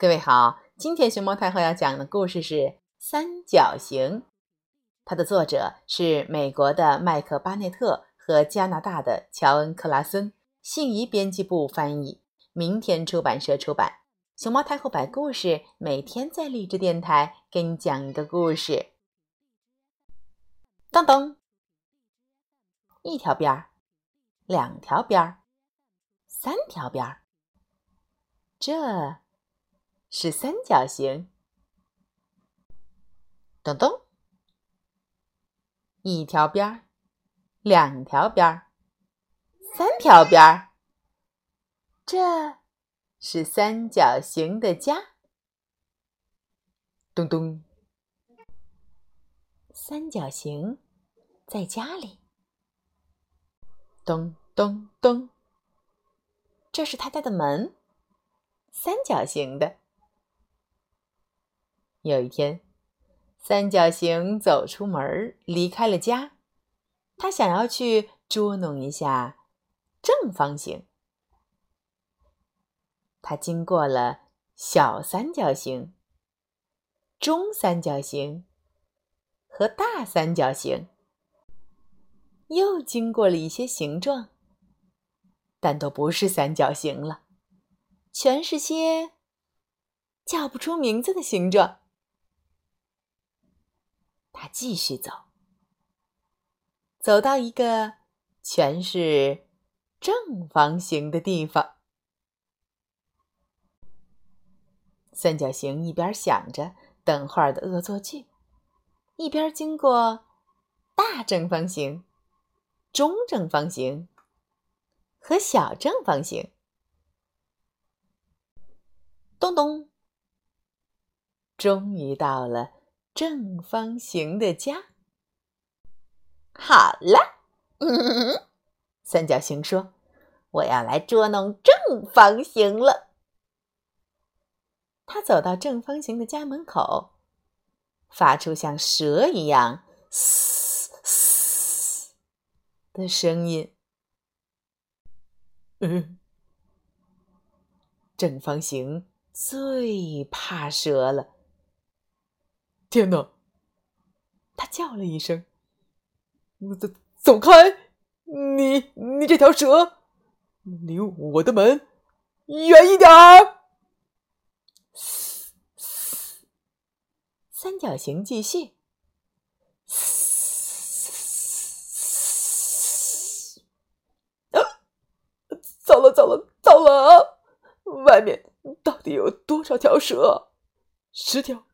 各位好，今天熊猫太后要讲的故事是《三角形》，它的作者是美国的麦克巴内特和加拿大的乔恩克拉森，信宜编辑部翻译，明天出版社出版。熊猫太后摆故事，每天在励志电台给你讲一个故事。当当，一条边儿，两条边儿，三条边儿，这。是三角形。噔噔，一条边儿，两条边儿，三条边儿，这是三角形的家。咚咚，三角形在家里。咚咚咚，这是他家的门，三角形的。有一天，三角形走出门，离开了家。他想要去捉弄一下正方形。他经过了小三角形、中三角形和大三角形，又经过了一些形状，但都不是三角形了，全是些叫不出名字的形状。他继续走，走到一个全是正方形的地方。三角形一边想着等会儿的恶作剧，一边经过大正方形、中正方形和小正方形。咚咚，终于到了。正方形的家。好了，三角形说：“我要来捉弄正方形了。”他走到正方形的家门口，发出像蛇一样“嘶嘶”的声音。嗯，正方形最怕蛇了。天哪！他叫了一声：“走走开！你你这条蛇，离我的门远一点儿！”，三角形继续。啊！糟了糟了糟了！外面到底有多少条蛇？十条。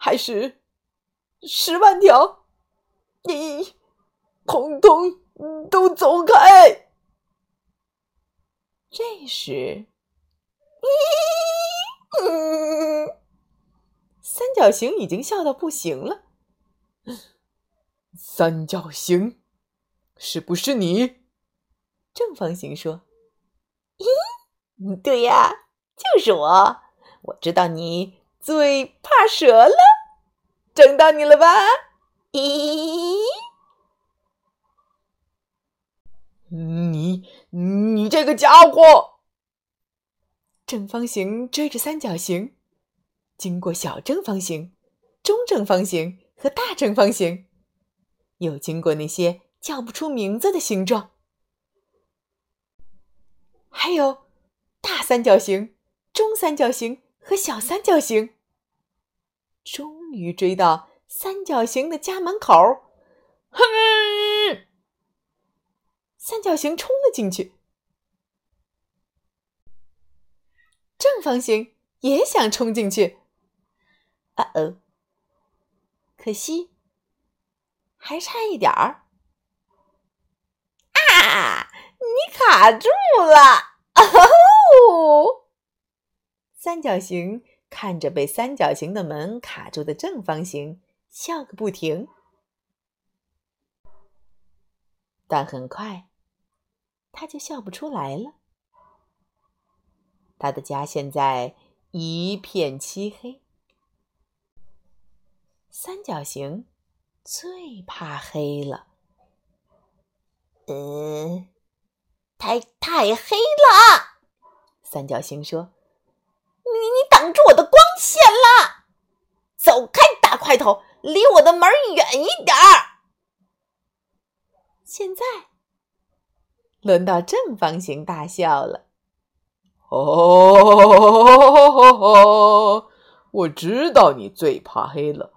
还是十万条，你通通都走开！这时，三角形已经笑到不行了。三角形，是不是你？正方形说：“咦，对呀，就是我。我知道你。”最怕蛇了，整到你了吧？咦，你你这个家伙！正方形追着三角形，经过小正方形、中正方形和大正方形，又经过那些叫不出名字的形状，还有大三角形、中三角形。和小三角形终于追到三角形的家门口，哼！三角形冲了进去，正方形也想冲进去，啊哦！可惜还差一点儿，啊！你卡住了，哦！三角形看着被三角形的门卡住的正方形，笑个不停。但很快，他就笑不出来了。他的家现在一片漆黑。三角形最怕黑了。嗯，太太黑了。三角形说。你你挡住我的光线了！走开，大块头，离我的门远一点儿！现在轮到正方形大笑了。哦，我知道你最怕黑了，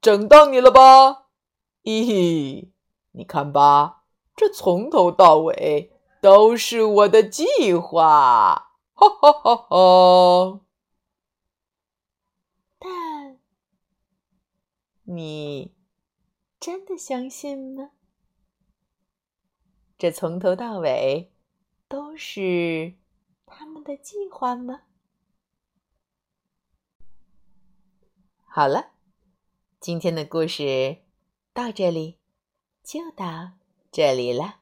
整到你了吧？嘿嘿，你看吧，这从头到尾都是我的计划，哈哈哈哈！但你真的相信吗？这从头到尾都是他们的计划吗？好了，今天的故事到这里就到这里了。